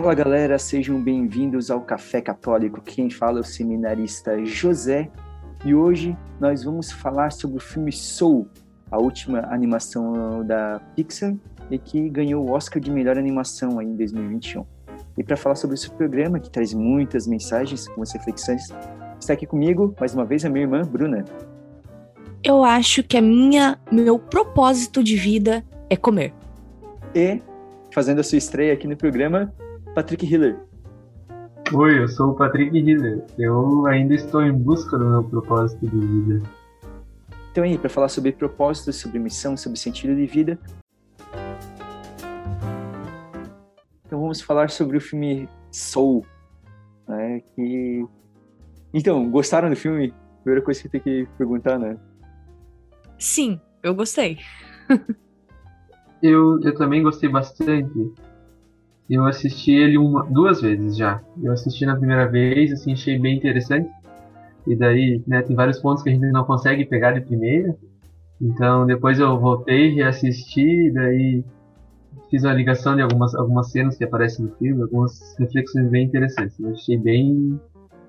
Fala galera, sejam bem-vindos ao Café Católico. Quem fala é o seminarista José e hoje nós vamos falar sobre o filme Soul, a última animação da Pixar e que ganhou o Oscar de melhor animação aí em 2021. E para falar sobre esse programa que traz muitas mensagens, algumas reflexões, está aqui comigo mais uma vez a minha irmã Bruna. Eu acho que a minha meu propósito de vida é comer. E fazendo a sua estreia aqui no programa, Patrick Hiller. Oi, eu sou o Patrick Hiller. Eu ainda estou em busca do meu propósito de vida. Então aí, para falar sobre propósito, sobre missão, sobre sentido de vida. Então vamos falar sobre o filme Soul, né? Que então gostaram do filme? Primeira coisa que tem que perguntar, né? Sim, eu gostei. eu, eu também gostei bastante. Eu assisti ele uma, duas vezes já. Eu assisti na primeira vez, assim, achei bem interessante. E daí, né, tem vários pontos que a gente não consegue pegar de primeira. Então, depois eu voltei, reassisti, e daí fiz uma ligação de algumas, algumas cenas que aparecem no filme, algumas reflexões bem interessantes. Eu achei bem,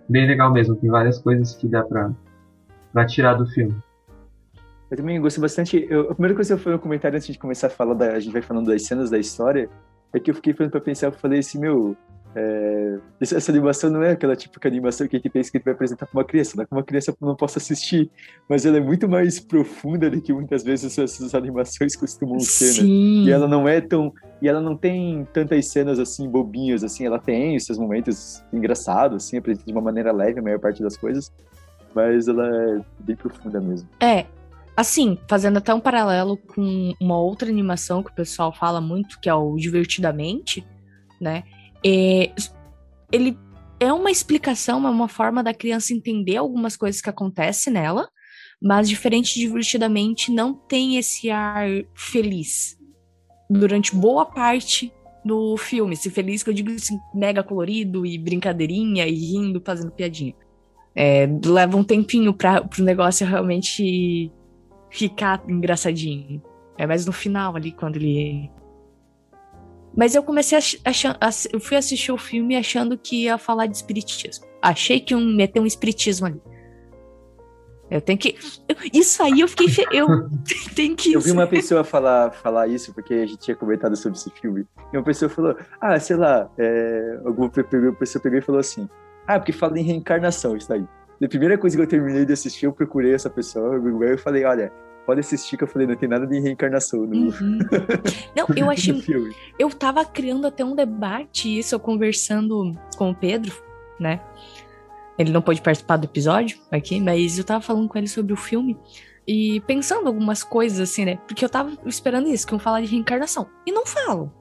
bem legal mesmo. Tem várias coisas que dá pra, pra tirar do filme. Eu também gostei bastante. Eu, a primeira coisa que eu falei no comentário antes de começar a falar, da, a gente vai falando das cenas da história, é que eu fiquei falando pra pensar, eu falei assim, meu, é, essa animação não é aquela típica animação que a gente pensa que a gente vai apresentar para uma criança, não é que uma criança não possa assistir, mas ela é muito mais profunda do que muitas vezes essas animações costumam ser, né? E ela não é tão, e ela não tem tantas cenas assim bobinhas assim, ela tem esses momentos engraçados assim, apresenta de uma maneira leve a maior parte das coisas, mas ela é bem profunda mesmo. É, Assim, fazendo até um paralelo com uma outra animação que o pessoal fala muito, que é o Divertidamente, né? É, ele é uma explicação, é uma forma da criança entender algumas coisas que acontecem nela, mas diferente de Divertidamente, não tem esse ar feliz durante boa parte do filme. Se feliz que eu digo assim, mega colorido e brincadeirinha e rindo, fazendo piadinha. É, leva um tempinho para o negócio realmente ficar engraçadinho. É mais no final ali, quando ele. Mas eu comecei achando. Eu fui assistir o filme achando que ia falar de espiritismo. Achei que iam meter um espiritismo ali. Eu tenho que. Isso aí eu fiquei. Fe... Eu tenho que. Eu vi uma pessoa falar, falar isso, porque a gente tinha comentado sobre esse filme. E uma pessoa falou: Ah, sei lá. É... Alguma pessoa pegou e falou assim: Ah, porque fala em reencarnação isso aí. A primeira coisa que eu terminei de assistir, eu procurei essa pessoa Google e falei, olha, pode assistir que eu falei, não tem nada de reencarnação no, uhum. Não, eu achei. Eu tava criando até um debate, isso, eu conversando com o Pedro, né? Ele não pôde participar do episódio aqui, mas eu tava falando com ele sobre o filme e pensando algumas coisas assim, né? Porque eu tava esperando isso, que iam falar de reencarnação. E não falam.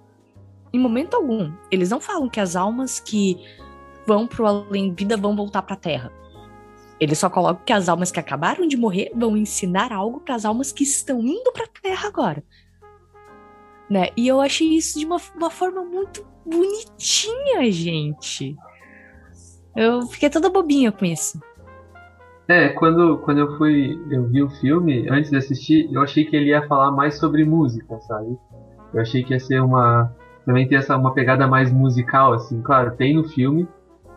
Em momento algum. Eles não falam que as almas que vão pro além-vida vão voltar pra Terra. Ele só coloca que as almas que acabaram de morrer vão ensinar algo para as almas que estão indo para a Terra agora. Né? E eu achei isso de uma, uma forma muito bonitinha, gente. Eu fiquei toda bobinha com isso. É, quando, quando eu fui, eu vi o filme, antes de assistir, eu achei que ele ia falar mais sobre música, sabe? Eu achei que ia ser uma. Também ter essa, uma pegada mais musical, assim. Claro, tem no filme,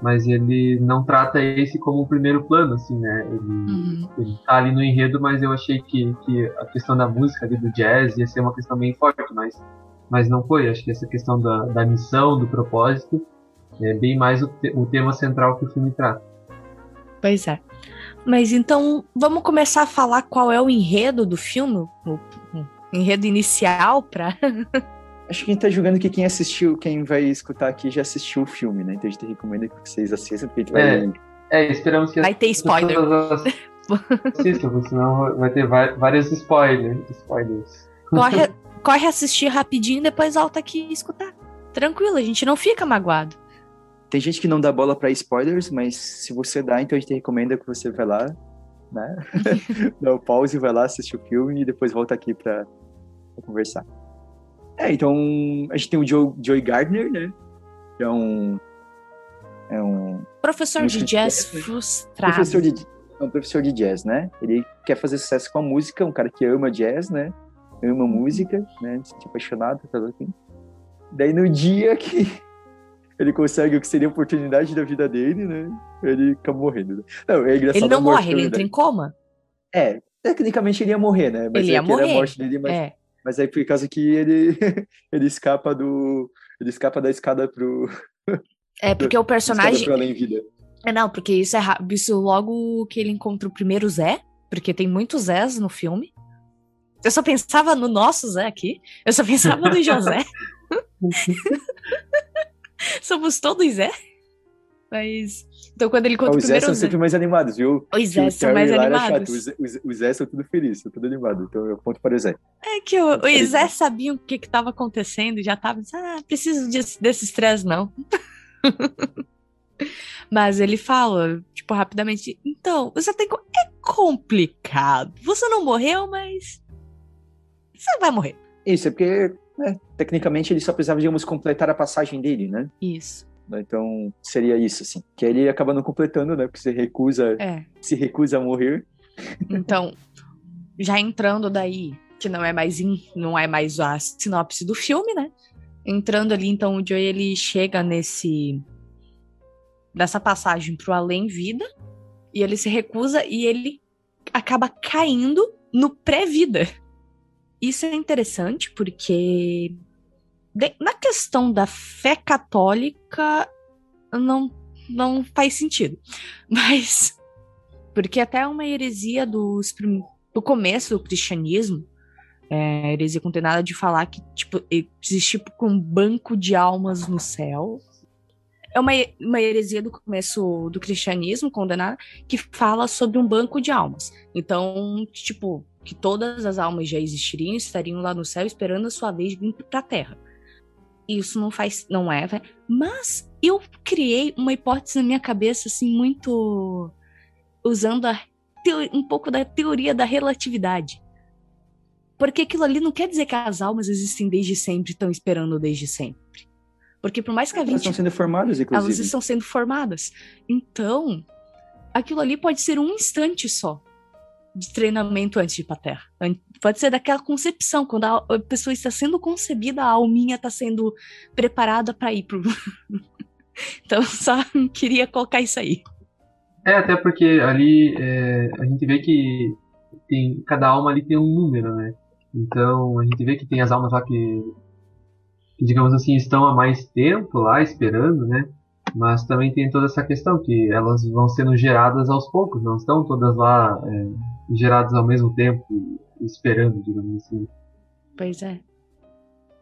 mas ele não trata esse como o primeiro plano, assim, né? Ele, uhum. ele tá ali no enredo, mas eu achei que, que a questão da música ali, do jazz ia ser uma questão bem forte, mas, mas não foi. Acho que essa questão da, da missão, do propósito, é bem mais o, te, o tema central que o filme trata. Pois é. Mas então, vamos começar a falar qual é o enredo do filme? O, o enredo inicial para Acho que a gente tá julgando que quem assistiu, quem vai escutar aqui já assistiu o filme, né? Então a gente recomenda que vocês assistam, porque a gente vai. É, é esperamos que. Vai ter spoiler. Assistam, senão vai ter vários spoilers. spoilers. Corre, corre assistir rapidinho e depois volta aqui e escutar. Tranquilo, a gente não fica magoado. Tem gente que não dá bola para spoilers, mas se você dá, então a gente recomenda que você vá lá, né? dá o pause, vai lá, assistir o filme e depois volta aqui para conversar. É, então a gente tem o Joe, Joey Gardner, né? Que é um. É um. Professor de jazz, jazz né? frustrado. Professor de, é um professor de jazz, né? Ele quer fazer sucesso com a música, um cara que ama jazz, né? Ama música, né? Se apaixonado pelo assim. Daí no dia que ele consegue o que seria a oportunidade da vida dele, né? Ele acaba morrendo. Né? Não, é engraçado. Ele não morre, ele entra em coma. É, tecnicamente ele ia morrer, né? Mas ele ia morrer. a morte dele, mas, é. Mas aí por causa que ele, ele escapa do. Ele escapa da escada pro. É, porque o personagem. Pro além vida. É, não, porque isso é isso logo que ele encontra o primeiro Zé, porque tem muitos Zés no filme. Eu só pensava no nosso Zé aqui. Eu só pensava no José. Somos todos Zé. Mas. Então, quando ele conta ah, o Zé são sempre mais animados, viu? Os Zé são mais animados. Os, os Zé são tudo felizes, são tudo animados. Então, eu ponto para o Zé. É que o, os Zé sabiam o que estava acontecendo e já tava. Ah, preciso desse, desse estresse, não. Mas ele fala, tipo, rapidamente. Então, você tem. É complicado. Você não morreu, mas. Você vai morrer. Isso, é porque, né, tecnicamente, ele só precisava, digamos, completar a passagem dele, né? Isso. Então, seria isso, assim. Que ele acaba não completando, né? Porque você recusa, é. se recusa a morrer. Então, já entrando daí, que não é mais in, não é mais a sinopse do filme, né? Entrando ali, então, o Joey, ele chega nesse... Nessa passagem pro além-vida, e ele se recusa e ele acaba caindo no pré-vida. Isso é interessante porque na questão da fé católica não não faz sentido. Mas porque até uma heresia dos, do começo do cristianismo, é, heresia condenada de falar que tipo existe tipo um banco de almas no céu. É uma, uma heresia do começo do cristianismo condenada que fala sobre um banco de almas. Então, tipo, que todas as almas já existiriam, estariam lá no céu esperando a sua vez vir para a Terra. Isso não faz, não é, véio. mas eu criei uma hipótese na minha cabeça assim muito usando um pouco da teoria da relatividade. Porque aquilo ali não quer dizer que as almas existem desde sempre, estão esperando desde sempre. Porque por mais que a gente. Elas estão sendo formadas, inclusive. Elas estão sendo formadas. Então, aquilo ali pode ser um instante só de treinamento antes de ir pra Terra. Pode ser daquela concepção, quando a pessoa está sendo concebida, a alminha está sendo preparada para ir pro. então, só queria colocar isso aí. É, até porque ali é, a gente vê que tem, cada alma ali tem um número, né? Então a gente vê que tem as almas lá que, que digamos assim, estão há mais tempo lá esperando, né? Mas também tem toda essa questão que elas vão sendo geradas aos poucos, não estão todas lá é, geradas ao mesmo tempo, esperando, digamos assim. Pois é.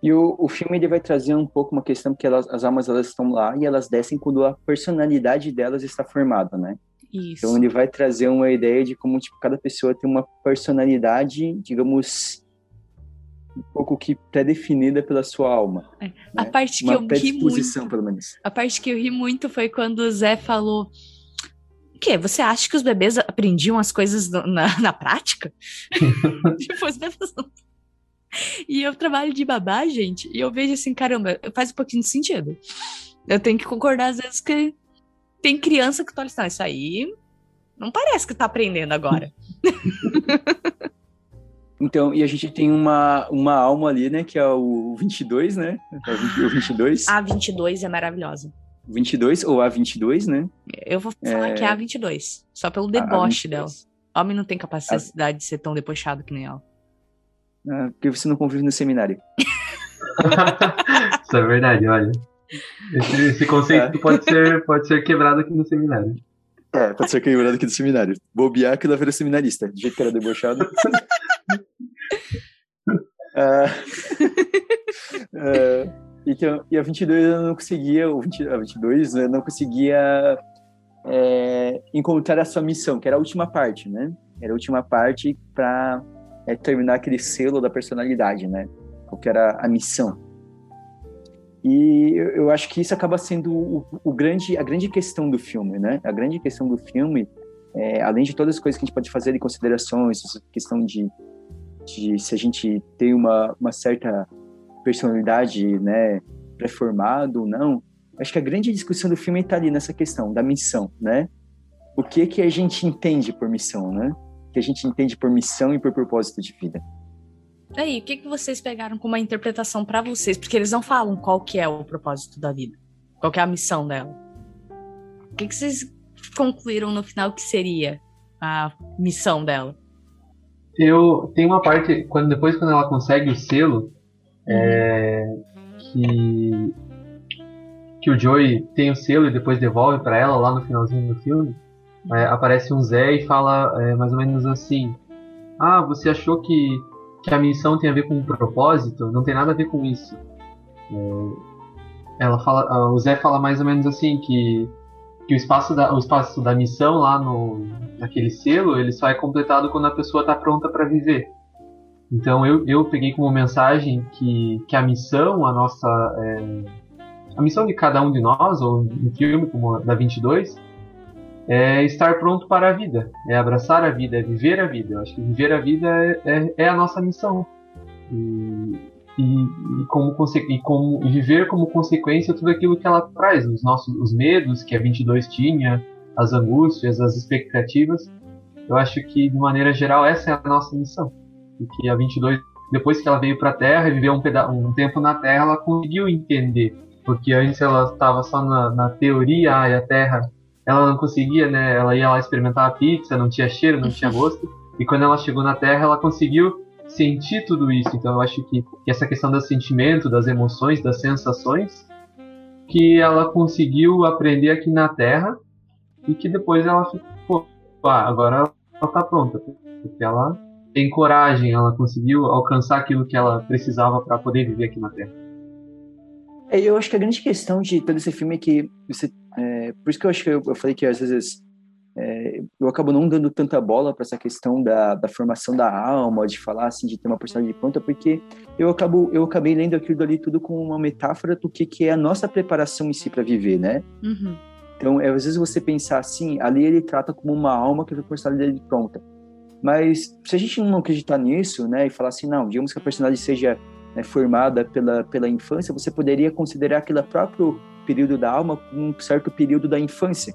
E o, o filme ele vai trazer um pouco uma questão que elas, as almas elas estão lá e elas descem quando a personalidade delas está formada, né? Isso. Então ele vai trazer uma ideia de como tipo cada pessoa tem uma personalidade, digamos, um pouco que pré-definida pela sua alma. É. Né? A parte que uma eu ri muito, pelo menos. A parte que eu ri muito foi quando o Zé falou quê? Você acha que os bebês aprendiam as coisas na, na prática? tipo, os bebês não... E eu trabalho de babá, gente, e eu vejo assim, caramba, faz um pouquinho de sentido. Eu tenho que concordar às vezes que tem criança que tá assim, isso aí não parece que tá aprendendo agora. Então, e a gente tem uma, uma alma ali, né, que é o 22, né? É o 22. A 22 é maravilhosa. 22 ou A22, né? Eu vou falar é... que é A22, só pelo deboche dela. Homem não tem capacidade a... de ser tão debochado que nem ela. Ah, porque você não convive no seminário. Isso é verdade, olha. Esse, esse conceito é. pode, ser, pode ser quebrado aqui no seminário. É, pode ser quebrado aqui no seminário. Bobear que ela vira seminarista, do jeito que era debochado. uh, uh, Então, e a 22 eu não conseguia, o 20, a 22 eu não conseguia é, encontrar a sua missão, que era a última parte, né? Era a última parte para é, terminar aquele selo da personalidade, né? O que era a missão. E eu, eu acho que isso acaba sendo o, o, grande, a grande questão do filme, né? A grande questão do filme, é, além de todas as coisas que a gente pode fazer de considerações, questão de, de se a gente tem uma, uma certa personalidade, né, pré-formado ou não. Acho que a grande discussão do filme está ali nessa questão da missão, né? O que que a gente entende por missão, né? O que a gente entende por missão e por propósito de vida. Aí, o que que vocês pegaram como uma interpretação para vocês? Porque eles não falam qual que é o propósito da vida. Qual é a missão dela? O que, que vocês concluíram no final que seria a missão dela? Eu tem uma parte quando depois quando ela consegue o selo é, que que o Joey tem o selo e depois devolve para ela lá no finalzinho do filme. É, aparece um Zé e fala é, mais ou menos assim: Ah, você achou que, que a missão tem a ver com um propósito? Não tem nada a ver com isso. É, ela fala, o Zé fala mais ou menos assim que, que o espaço da, o espaço da missão lá no naquele selo ele só é completado quando a pessoa está pronta para viver. Então eu, eu peguei como mensagem que, que a missão, a nossa é, a missão de cada um de nós, ou no filme como da 22, é estar pronto para a vida, é abraçar a vida, é viver a vida. Eu acho que viver a vida é, é, é a nossa missão. E, e, e como, e, como, e viver como consequência tudo aquilo que ela traz, os nossos os medos que a 22 tinha, as angústias, as expectativas. Eu acho que, de maneira geral, essa é a nossa missão. E que a 22, depois que ela veio para a Terra e viveu um, um tempo na Terra, ela conseguiu entender. Porque antes ela estava só na, na teoria, a Terra ela não conseguia, né? Ela ia lá experimentar a pizza, não tinha cheiro, não tinha gosto. E quando ela chegou na Terra, ela conseguiu sentir tudo isso. Então eu acho que, que essa questão do sentimento, das emoções, das sensações, que ela conseguiu aprender aqui na Terra e que depois ela ficou, agora ela tá pronta, porque ela tem coragem, ela conseguiu alcançar aquilo que ela precisava para poder viver aqui na Terra. É, eu acho que a grande questão de todo esse filme é que você, é, por isso que eu acho que eu, eu falei que às vezes é, eu acabo não dando tanta bola para essa questão da, da, formação da alma, de falar assim, de ter uma personalidade pronta, porque eu acabo eu acabei lendo aquilo ali tudo com uma metáfora do que, que é a nossa preparação em si para viver, né? Uhum. Então, é, às vezes você pensar assim, ali ele trata como uma alma que tem a personalidade pronta. Mas se a gente não acreditar nisso, né, e falar assim, não, digamos que a personalidade seja né, formada pela, pela infância, você poderia considerar aquele próprio período da alma como um certo período da infância,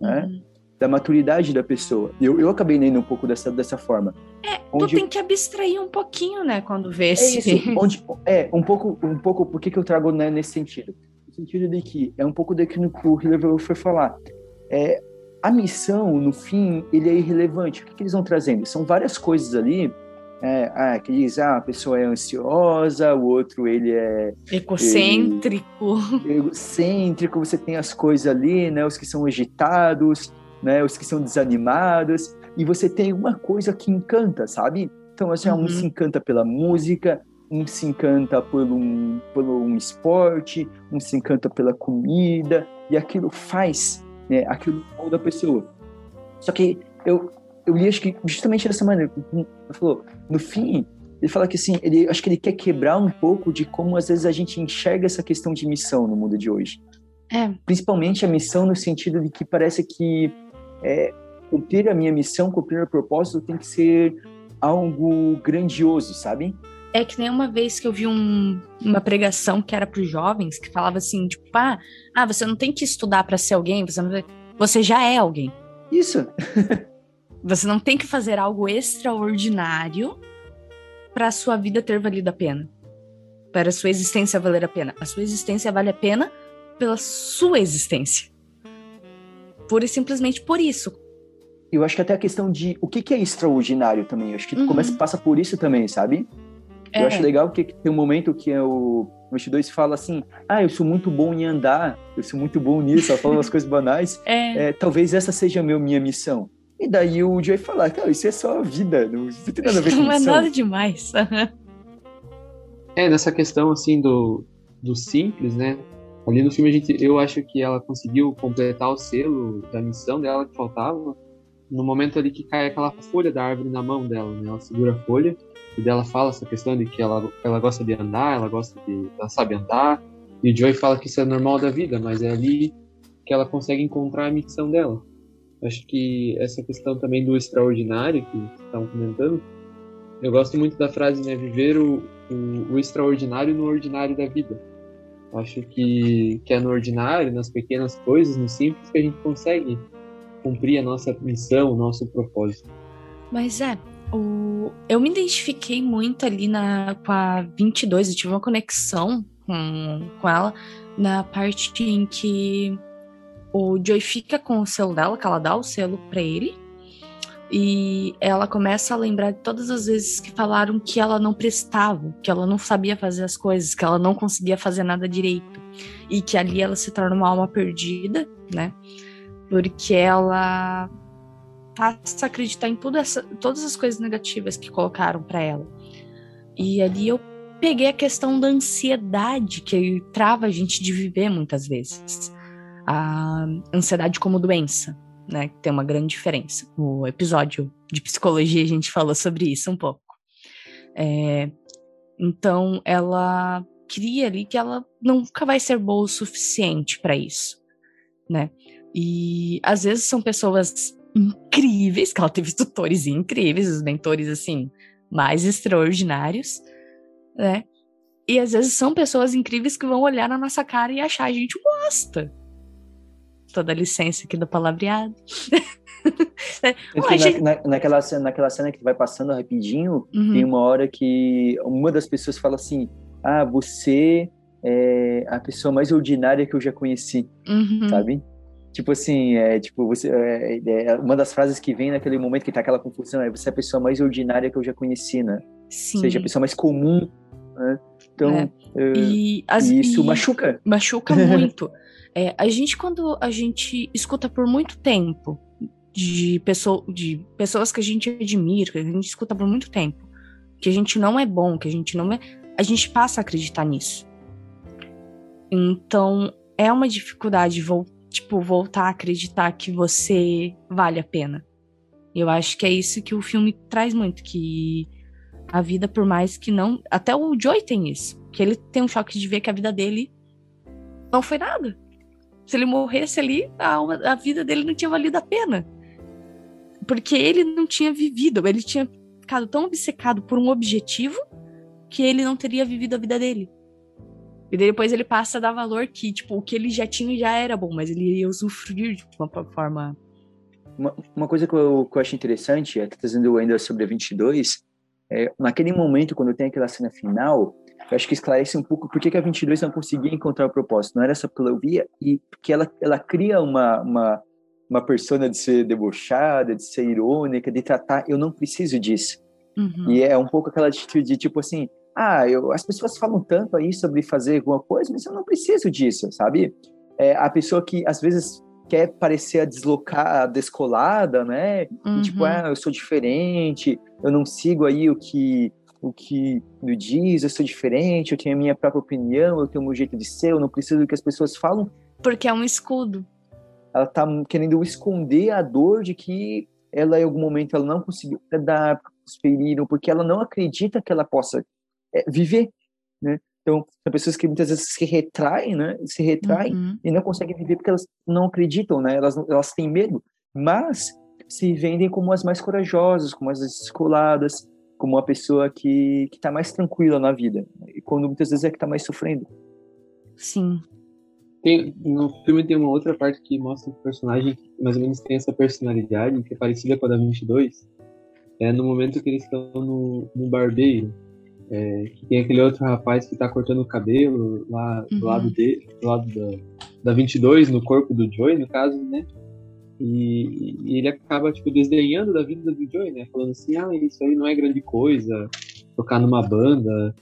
né? Uhum. Da maturidade da pessoa. Eu, eu acabei lendo um pouco dessa, dessa forma. É, onde... tu tem que abstrair um pouquinho, né, quando vê esse... É, isso, onde, é um pouco, um pouco, por que, que eu trago né, nesse sentido? No sentido de que é um pouco daquilo que o Hiller foi falar. É, a missão, no fim, ele é irrelevante. O que, que eles vão trazendo? São várias coisas ali é, ah, que diz, ah, a pessoa é ansiosa, o outro ele é egocêntrico. Ele, egocêntrico, você tem as coisas ali, né, os que são agitados, né, os que são desanimados, e você tem uma coisa que encanta, sabe? Então, assim, uhum. um se encanta pela música, um se encanta por um, por um esporte, um se encanta pela comida, e aquilo faz, né, aquilo da pessoa. Só que eu, eu li acho que justamente dessa maneira. Ele falou, no fim, ele fala que assim, ele acho que ele quer quebrar um pouco de como às vezes a gente enxerga essa questão de missão no mundo de hoje. É. Principalmente a missão no sentido de que parece que é, cumprir a minha missão, cumprir o propósito tem que ser algo grandioso, sabe? É que nem uma vez que eu vi um, uma pregação que era para os jovens que falava assim, tipo, ah, ah, você não tem que estudar para ser alguém, você, não... você já é alguém. Isso. Você não tem que fazer algo extraordinário para a sua vida ter valido a pena. Para a sua existência valer a pena. A sua existência vale a pena pela sua existência. Pura e simplesmente por isso. Eu acho que até a questão de o que, que é extraordinário também. Eu acho que uhum. começa passa por isso também, sabe? É. Eu acho legal que tem um momento que é o o 2 fala assim: Ah, eu sou muito bom em andar, eu sou muito bom nisso, ela fala umas coisas banais. É. É, talvez essa seja a meu, minha missão. E daí o Joey falar, cara, isso é só a vida, não, não tem nada a ver com Não é nada demais. é, nessa questão, assim, do, do simples, né? Ali no filme, a gente, eu acho que ela conseguiu completar o selo da missão dela que faltava no momento ali que cai aquela folha da árvore na mão dela, né? Ela segura a folha e dela fala essa questão de que ela, ela gosta de andar, ela gosta de... ela sabe andar. E o Joey fala que isso é normal da vida, mas é ali que ela consegue encontrar a missão dela. Acho que essa questão também do extraordinário que estavam comentando, eu gosto muito da frase, né? Viver o, o, o, extraordinário no ordinário da vida. Acho que, que é no ordinário, nas pequenas coisas, no simples, que a gente consegue cumprir a nossa missão, o nosso propósito. Mas é, o... eu me identifiquei muito ali na, com a 22, eu tive uma conexão com, com ela na parte em que o Joey fica com o selo dela, que ela dá o selo para ele. E ela começa a lembrar de todas as vezes que falaram que ela não prestava, que ela não sabia fazer as coisas, que ela não conseguia fazer nada direito. E que ali ela se torna uma alma perdida, né? Porque ela passa a acreditar em tudo essa, todas as coisas negativas que colocaram para ela. E ali eu peguei a questão da ansiedade que trava a gente de viver muitas vezes. A ansiedade como doença, né? Tem uma grande diferença. No episódio de psicologia a gente falou sobre isso um pouco. É, então ela cria ali que ela nunca vai ser boa o suficiente para isso, né? E às vezes são pessoas incríveis, que ela teve tutores incríveis, os mentores assim mais extraordinários, né? E às vezes são pessoas incríveis que vão olhar na nossa cara e achar a gente bosta. Toda licença aqui do palavreado. é, Ué, gente... na, naquela, cena, naquela cena que vai passando rapidinho, uhum. tem uma hora que uma das pessoas fala assim: Ah, você é a pessoa mais ordinária que eu já conheci, uhum. sabe? Tipo assim, é, tipo, você, é, é, uma das frases que vem naquele momento que tá aquela confusão é você é a pessoa mais ordinária que eu já conheci, né? Sim. Ou seja, a pessoa mais comum, né? Então, é. Uh, e, as, isso e machuca. Machuca muito. é, a gente, quando a gente escuta por muito tempo de, pessoa, de pessoas que a gente admira, que a gente escuta por muito tempo, que a gente não é bom, que a gente não é. A gente passa a acreditar nisso. Então, é uma dificuldade voltar tipo, voltar a acreditar que você vale a pena. Eu acho que é isso que o filme traz muito, que a vida, por mais que não. Até o Joy tem isso. Que ele tem um choque de ver que a vida dele não foi nada. Se ele morresse ali, a, a vida dele não tinha valido a pena. Porque ele não tinha vivido, ele tinha ficado tão obcecado por um objetivo que ele não teria vivido a vida dele. E depois ele passa a dar valor que, tipo, o que ele já tinha já era bom, mas ele iria usufruir de uma forma. Uma, uma coisa que eu, que eu acho interessante, é, trazendo ainda sobre a 22, é, naquele momento, quando tem aquela cena final, eu acho que esclarece um pouco por que, a 22 não conseguia encontrar o propósito. Não era só porque ela ouvia, e porque ela, ela cria uma, uma, uma persona de ser debochada, de ser irônica, de tratar, eu não preciso disso. Uhum. E é um pouco aquela atitude de tipo assim, ah, eu, as pessoas falam tanto aí sobre fazer alguma coisa, mas eu não preciso disso, sabe? É, a pessoa que às vezes quer parecer a deslocar, a descolada, né? Uhum. E, tipo, uhum. ah, eu sou diferente, eu não sigo aí o que o que me diz, eu sou diferente, eu tenho a minha própria opinião, eu tenho o meu jeito de ser, eu não preciso do que as pessoas falam. Porque é um escudo. Ela tá querendo esconder a dor de que ela em algum momento ela não conseguiu dar, feriram, porque ela não acredita que ela possa viver, né? Então, são pessoas que muitas vezes se retraem, né? Se retraem uhum. e não conseguem viver porque elas não acreditam, né? Elas, elas têm medo, mas se vendem como as mais corajosas, como as descoladas, como uma pessoa que está mais tranquila na vida. E quando muitas vezes é que está mais sofrendo. Sim. Tem, no filme tem uma outra parte que mostra que o personagem mais ou menos tem essa personalidade, que é parecida com a da 22. É no momento que eles estão no, no barbeiro é, que tem aquele outro rapaz que tá cortando o cabelo lá do uhum. lado dele, do lado da, da 22, no corpo do Joey, no caso, né? E, e, ele acaba, tipo, desdenhando da vida do Joey, né? Falando assim, ah, isso aí não é grande coisa, tocar numa banda,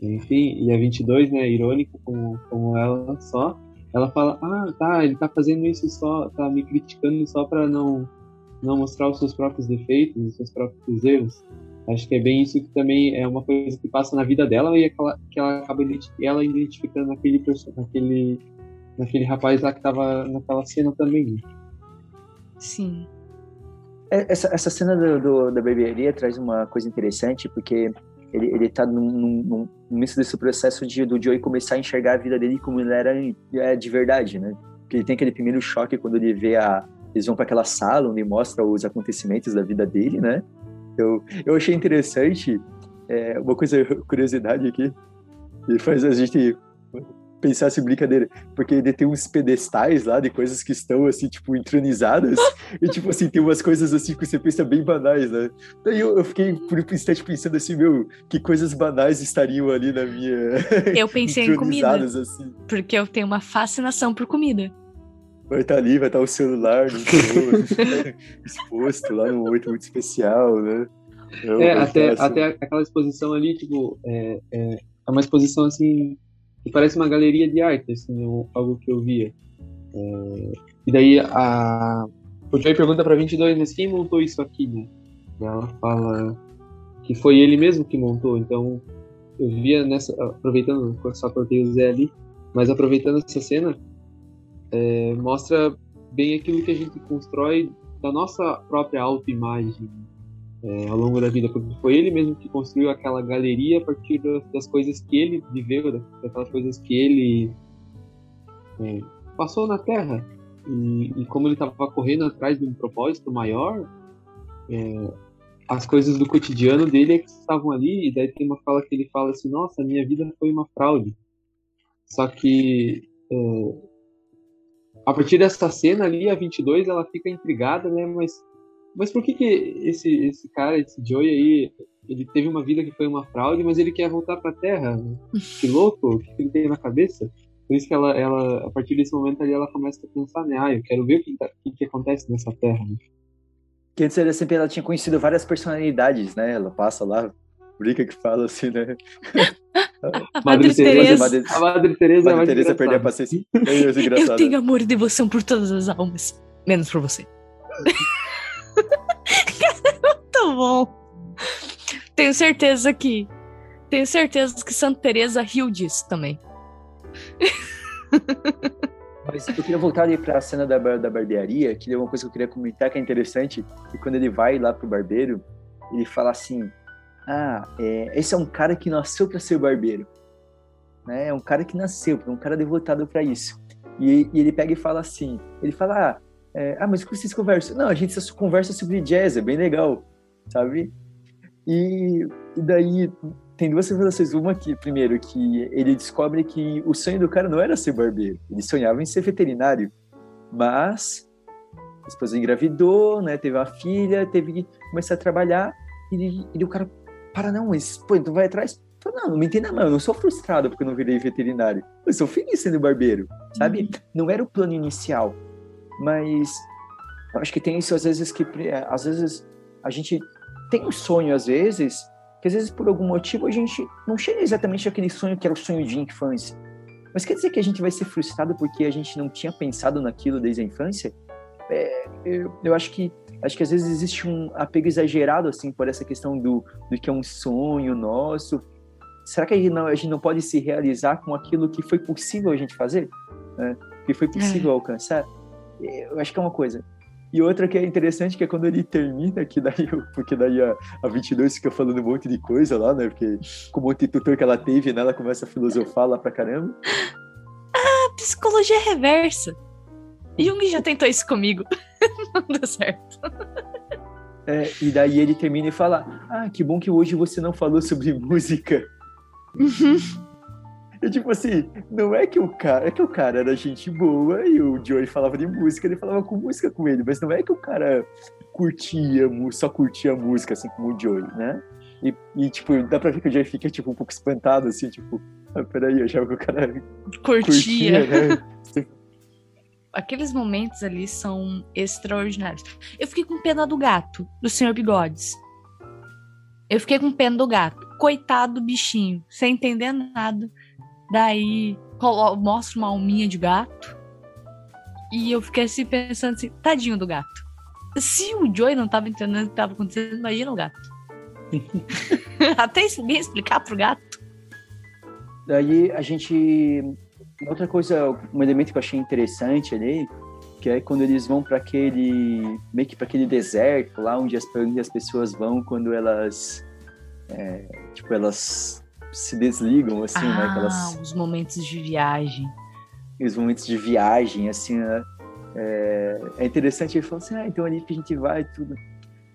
enfim. E a 22, né, irônica como, como ela só, ela fala, ah, tá, ele tá fazendo isso só, tá me criticando só pra não, não mostrar os seus próprios defeitos, os seus próprios erros. Acho que é bem isso que também é uma coisa que passa na vida dela e aquela, que ela acaba ela identificando naquele, naquele, naquele rapaz lá que estava naquela cena também. Sim. É, essa, essa cena do, do, da barbearia traz uma coisa interessante, porque ele, ele tá num, num, num, no início desse processo de, do Joey começar a enxergar a vida dele como ele era é, de verdade, né? Porque ele tem aquele primeiro choque quando ele vê a... Eles vão para aquela sala onde mostra os acontecimentos da vida dele, né? Eu, eu achei interessante, é, uma coisa, curiosidade aqui, e faz a gente pensar assim, brincadeira, porque ele tem uns pedestais lá de coisas que estão, assim, tipo, entronizadas, e, tipo, assim, tem umas coisas, assim, que você pensa bem banais, né? Daí eu, eu fiquei, por um instante, pensando assim, meu, que coisas banais estariam ali na minha... Eu pensei em comida, assim. porque eu tenho uma fascinação por comida. Vai estar tá ali, vai estar tá o celular no exposto lá num momento muito especial, né? Eu, é, até, assim. até aquela exposição ali, tipo, é, é, é uma exposição, assim, que parece uma galeria de arte, assim, algo que eu via. É, e daí a, o Joey pergunta pra 22, mas quem montou isso aqui, né? E ela fala que foi ele mesmo que montou, então eu via nessa, aproveitando, só cortei o Zé ali, mas aproveitando essa cena, é, mostra bem aquilo que a gente constrói da nossa própria autoimagem é, ao longo da vida, porque foi ele mesmo que construiu aquela galeria a partir das, coisas que ele viveu, daquelas coisas que ele é, passou na Terra. E, e como ele estava correndo atrás de um propósito maior, é, as coisas do cotidiano dele é que estavam ali, e daí tem uma fala que ele fala assim, nossa, minha vida foi uma fraude. Só que é, a partir dessa cena ali, a 22, ela fica intrigada, né, mas mas por que, que esse, esse cara, esse Joey aí, ele teve uma vida que foi uma fraude, mas ele quer voltar pra Terra? Que louco, o que ele tem na cabeça? Por isso que ela, ela, a partir desse momento ali, ela começa a pensar, né? Ah, eu quero ver o que, tá, o que acontece nessa Terra. Né? Que antes ela sempre ela tinha conhecido várias personalidades, né? Ela passa lá, brinca que fala assim, né? A Madre Teresa. A Madre Teresa, Madre Teresa perdeu a paciência. Eu tenho amor e devoção por todas as almas, menos por você. Muito bom. Tenho certeza que. Tenho certeza que Santa Teresa riu disso também. Mas eu queria voltar ali para a cena da, da barbearia, que é uma coisa que eu queria comentar que é interessante. E quando ele vai lá pro barbeiro, ele fala assim: Ah, é, esse é um cara que nasceu para ser barbeiro. Né? É um cara que nasceu, é um cara devotado para isso. E, e, ele pega e fala assim: Ele fala, ah, é, ah, mas o que vocês conversam? Não, a gente conversa sobre jazz, é bem legal, sabe? E, e daí tem duas revelações. Uma que, primeiro, que ele descobre que o sonho do cara não era ser barbeiro, ele sonhava em ser veterinário. Mas a esposa engravidou, né? Teve uma filha, teve que começar a trabalhar. E, e o cara, para, não, mas, pô, então vai atrás. Não, não me entenda não, eu não sou frustrado porque eu não virei veterinário. Eu sou feliz sendo barbeiro, sabe? Uhum. Não era o plano inicial mas eu acho que tem isso às vezes que é, às vezes a gente tem um sonho às vezes que às vezes por algum motivo a gente não chega exatamente àquele sonho que era o sonho de infância. Mas quer dizer que a gente vai ser frustrado porque a gente não tinha pensado naquilo desde a infância? É, eu, eu, acho que acho que às vezes existe um apego exagerado assim por essa questão do, do que é um sonho nosso. Será que a gente não, a gente não pode se realizar com aquilo que foi possível a gente fazer? Né? Que foi possível é. alcançar? eu acho que é uma coisa. E outra que é interessante, que é quando ele termina, que daí, porque daí a, a 22 fica falando um monte de coisa lá, né? Porque com um monte de tutor que ela teve, né? Ela começa a filosofar lá pra caramba. Ah, psicologia reversa. Jung já tentou isso comigo. Não deu certo. É, e daí ele termina e fala: Ah, que bom que hoje você não falou sobre música. Uhum. E tipo assim, não é que o cara, é que o cara era gente boa e o Joey falava de música, ele falava com música com ele, mas não é que o cara curtia, só curtia música assim como o Joey, né? E, e tipo, dá pra ver que o Joey fica tipo um pouco espantado assim, tipo, ah, peraí, eu achava que o cara curtia, curtia né? Aqueles momentos ali são extraordinários. Eu fiquei com pena do gato, do Senhor Bigodes. Eu fiquei com pena do gato. Coitado do bichinho, sem entender nada Daí mostra uma alminha de gato. E eu fiquei assim pensando assim, tadinho do gato. Se o Joey não tava entendendo o que tava acontecendo, imagina o gato. Até alguém explicar pro gato. Daí a gente. Outra coisa, um elemento que eu achei interessante ali, que é quando eles vão para aquele. meio que para aquele deserto lá onde as, onde as pessoas vão quando elas. É, tipo, elas se desligam, assim, né, ah, né? Aquelas... os momentos de viagem. Os momentos de viagem, assim, né? É, é interessante, ele falou assim, ah, então ali que a gente vai tudo.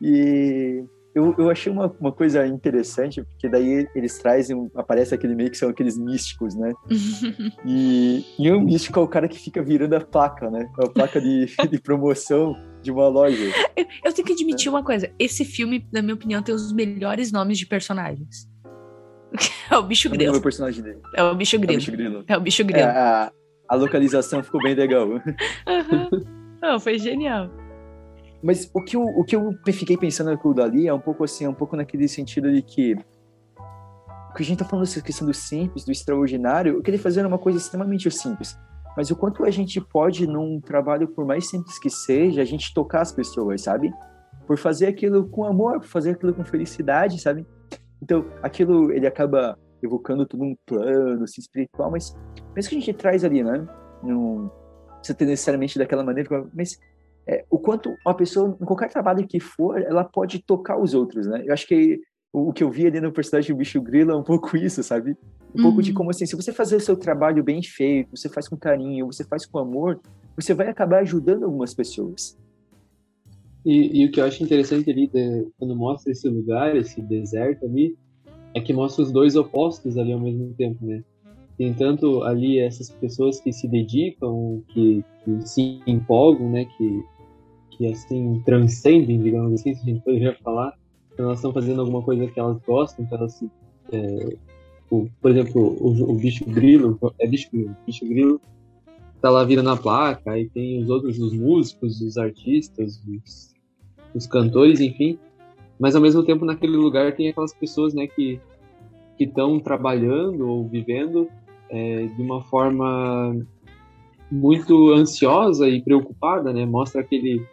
E, eu, eu achei uma, uma coisa interessante, porque daí eles trazem, aparece aquele meio que são aqueles místicos, né? e, e o místico é o cara que fica virando a placa, né? A placa de, de promoção de uma loja. Eu, eu tenho que admitir é. uma coisa: esse filme, na minha opinião, tem os melhores nomes de personagens. É o bicho grilo. É o personagem dele. É o bicho grilo. É o bicho grilo. É o bicho grilo. É, a, a localização ficou bem legal. Uhum. Foi genial. Mas o que eu, o que eu fiquei pensando naquilo dali é um pouco assim, é um pouco naquele sentido de que que a gente tá falando dessa questão do simples, do extraordinário, eu queria fazer uma coisa extremamente simples. Mas o quanto a gente pode, num trabalho, por mais simples que seja, a gente tocar as pessoas, sabe? Por fazer aquilo com amor, por fazer aquilo com felicidade, sabe? Então, aquilo, ele acaba evocando todo um plano assim, espiritual, mas mesmo que a gente traz ali, né? Não precisa ter necessariamente daquela maneira, mas é, o quanto uma pessoa, em qualquer trabalho que for, ela pode tocar os outros, né? Eu acho que o, o que eu vi ali no personagem do Bicho Grilo é um pouco isso, sabe? Um uhum. pouco de uhum. como assim, se você fazer o seu trabalho bem feito, você faz com carinho, você faz com amor, você vai acabar ajudando algumas pessoas. E, e o que eu acho interessante ali, de, quando mostra esse lugar, esse deserto ali, é que mostra os dois opostos ali ao mesmo tempo, né? Tem tanto ali essas pessoas que se dedicam, que, que se empolgam, né? Que, que assim transcendem, digamos assim, se a gente poderia falar, elas estão fazendo alguma coisa que elas gostam, que elas se, é, o, por exemplo, o, o, bicho grilo, é bicho grilo, bicho grilo tá lá virando a placa, aí tem os outros, os músicos, os artistas, os, os cantores, enfim, mas ao mesmo tempo naquele lugar tem aquelas pessoas, né, que que estão trabalhando ou vivendo é, de uma forma muito ansiosa e preocupada, né? Mostra aquele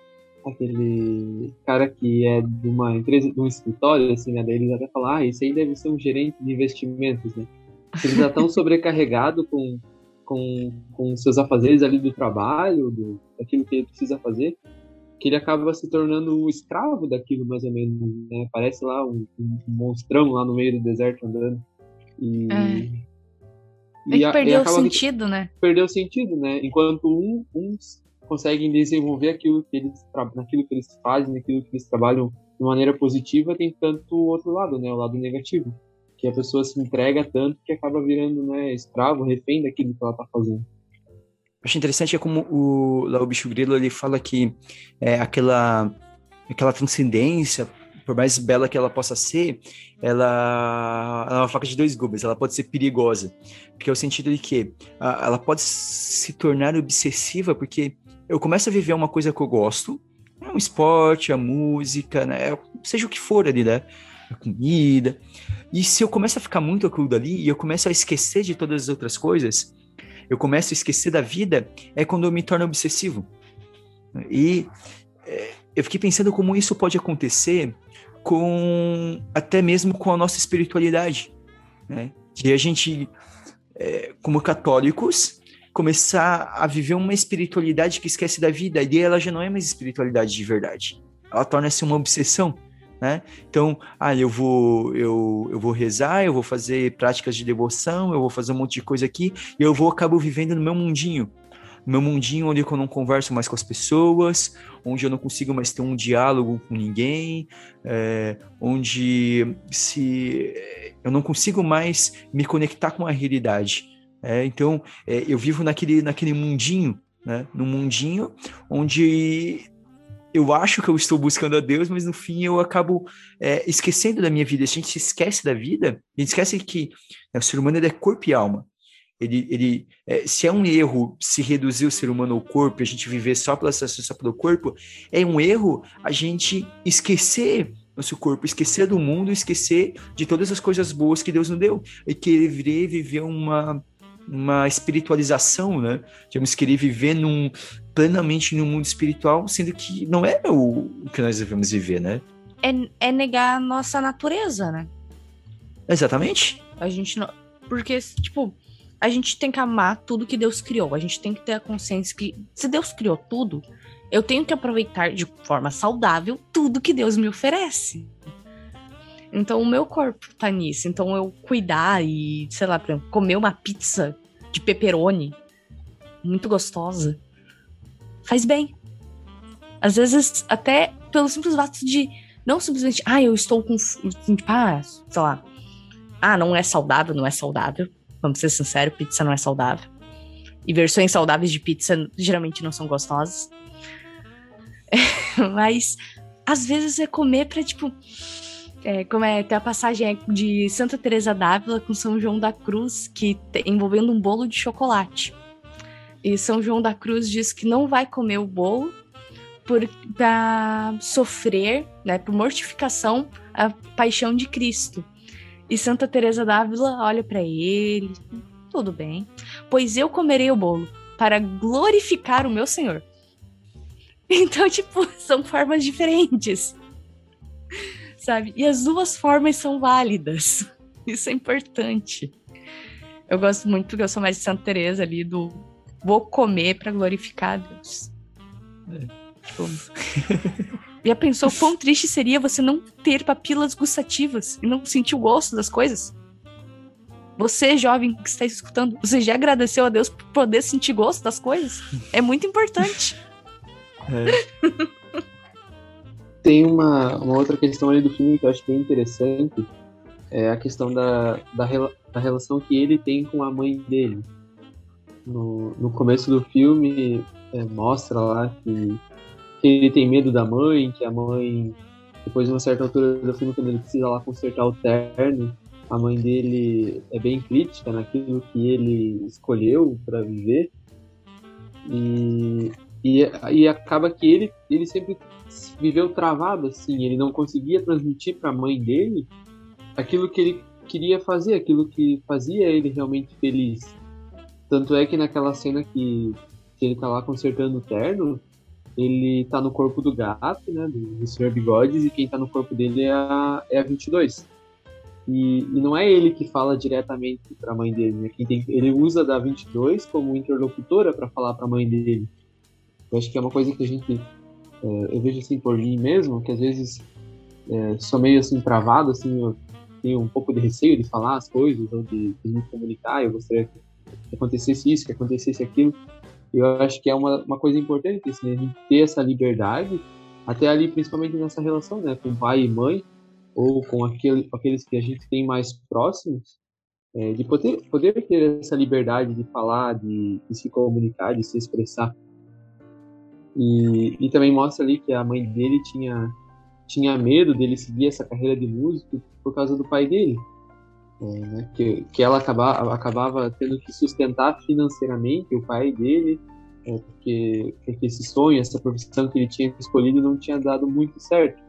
aquele cara que é de uma empresa, de um escritório, assim, né? Daí eles até falam, ah, esse aí deve ser um gerente de investimentos, né? Ele já tão sobrecarregado com, com, com seus afazeres ali do trabalho, do, daquilo que ele precisa fazer, que ele acaba se tornando um escravo daquilo, mais ou menos, né? Parece lá um, um monstrão lá no meio do deserto andando. E, é. E, é que perdeu o sentido, né? Perdeu o sentido, né? Enquanto um, uns conseguem desenvolver aquilo que eles naquilo que eles fazem, naquilo que eles trabalham de maneira positiva, tem tanto o outro lado, né? O lado negativo. Que a pessoa se entrega tanto que acaba virando né, escravo, refém daquilo que ela tá fazendo acho interessante é como o, o Bicho Grilo ele fala que é, aquela, aquela transcendência, por mais bela que ela possa ser, ela, ela é uma faca de dois gumes, ela pode ser perigosa. Porque é o sentido de que a, ela pode se tornar obsessiva, porque eu começo a viver uma coisa que eu gosto, é um esporte, a música, né? seja o que for ali, né? A comida. E se eu começo a ficar muito aquilo dali e eu começo a esquecer de todas as outras coisas, eu começo a esquecer da vida, é quando eu me torno obsessivo. E é, eu fiquei pensando como isso pode acontecer com até mesmo com a nossa espiritualidade, né? De a gente, é, como católicos, começar a viver uma espiritualidade que esquece da vida, e ela já não é mais espiritualidade de verdade. Ela torna-se uma obsessão né? Então, ah, eu vou, eu, eu vou rezar, eu vou fazer práticas de devoção, eu vou fazer um monte de coisa aqui, e eu vou acabo vivendo no meu mundinho. Meu mundinho onde eu não converso mais com as pessoas, onde eu não consigo mais ter um diálogo com ninguém, é, onde se eu não consigo mais me conectar com a realidade. É, então, é, eu vivo naquele, naquele mundinho, né? No mundinho onde eu acho que eu estou buscando a Deus, mas no fim eu acabo é, esquecendo da minha vida. A gente esquece da vida, a gente esquece que né, o ser humano é corpo e alma. Ele, ele é, se é um erro se reduzir o ser humano ao corpo, a gente viver só pela só pelo corpo, é um erro a gente esquecer nosso corpo, esquecer do mundo, esquecer de todas as coisas boas que Deus nos deu e querer viver uma uma espiritualização, né? Temos querer viver num, plenamente no mundo espiritual, sendo que não é o, o que nós devemos viver, né? É, é negar a nossa natureza, né? Exatamente. A gente não. Porque, tipo, a gente tem que amar tudo que Deus criou. A gente tem que ter a consciência que, se Deus criou tudo, eu tenho que aproveitar de forma saudável tudo que Deus me oferece. Então, o meu corpo tá nisso. Então, eu cuidar e, sei lá, comer uma pizza de pepperoni muito gostosa faz bem. Às vezes, até pelo simples fato de Não simplesmente, ah, eu estou com. Tipo, ah, sei lá. Ah, não é saudável, não é saudável. Vamos ser sinceros, pizza não é saudável. E versões saudáveis de pizza geralmente não são gostosas. Mas às vezes é comer pra, tipo. É, como é, tem a passagem de Santa Teresa d'Ávila com São João da Cruz, que envolvendo um bolo de chocolate. E São João da Cruz diz que não vai comer o bolo por pra sofrer, né, por mortificação, a paixão de Cristo. E Santa Teresa d'Ávila olha para ele, tudo bem, pois eu comerei o bolo para glorificar o meu Senhor. Então, tipo, são formas diferentes. Sabe? E as duas formas são válidas. Isso é importante. Eu gosto muito porque eu sou mais de Santa Teresa ali do vou comer para glorificar a Deus. É. Tipo, já pensou quão triste seria você não ter papilas gustativas e não sentir o gosto das coisas? Você, jovem que está escutando, você já agradeceu a Deus por poder sentir gosto das coisas? É muito importante. É. Tem uma, uma outra questão ali do filme que eu acho bem interessante, é a questão da, da, da relação que ele tem com a mãe dele. No, no começo do filme, é, mostra lá que, que ele tem medo da mãe, que a mãe, depois de uma certa altura do filme, quando ele precisa lá consertar o terno, a mãe dele é bem crítica naquilo que ele escolheu para viver. E, e, e acaba que ele, ele sempre viveu travado, assim, ele não conseguia transmitir para a mãe dele aquilo que ele queria fazer, aquilo que fazia ele realmente feliz. Tanto é que naquela cena que, que ele tá lá consertando o terno, ele tá no corpo do gato, né, do, do Sr. Bigodes, e quem tá no corpo dele é a, é a 22. E, e não é ele que fala diretamente para a mãe dele, né? Tem, ele usa da 22 como interlocutora para falar para a mãe dele. Eu acho que é uma coisa que a gente. É, eu vejo assim por mim mesmo, que às vezes é, sou meio assim travado, assim, eu tenho um pouco de receio de falar as coisas, ou de, de me comunicar, eu gostaria que acontecesse isso, que acontecesse aquilo. Eu acho que é uma, uma coisa importante, assim, a gente ter essa liberdade, até ali, principalmente nessa relação, né, com pai e mãe, ou com aquele, aqueles que a gente tem mais próximos, é, de poder, poder ter essa liberdade de falar, de, de se comunicar, de se expressar. E, e também mostra ali que a mãe dele tinha, tinha medo dele seguir essa carreira de músico por causa do pai dele. É, né? que, que ela acabava, acabava tendo que sustentar financeiramente o pai dele, é, porque, porque esse sonho, essa profissão que ele tinha escolhido não tinha dado muito certo.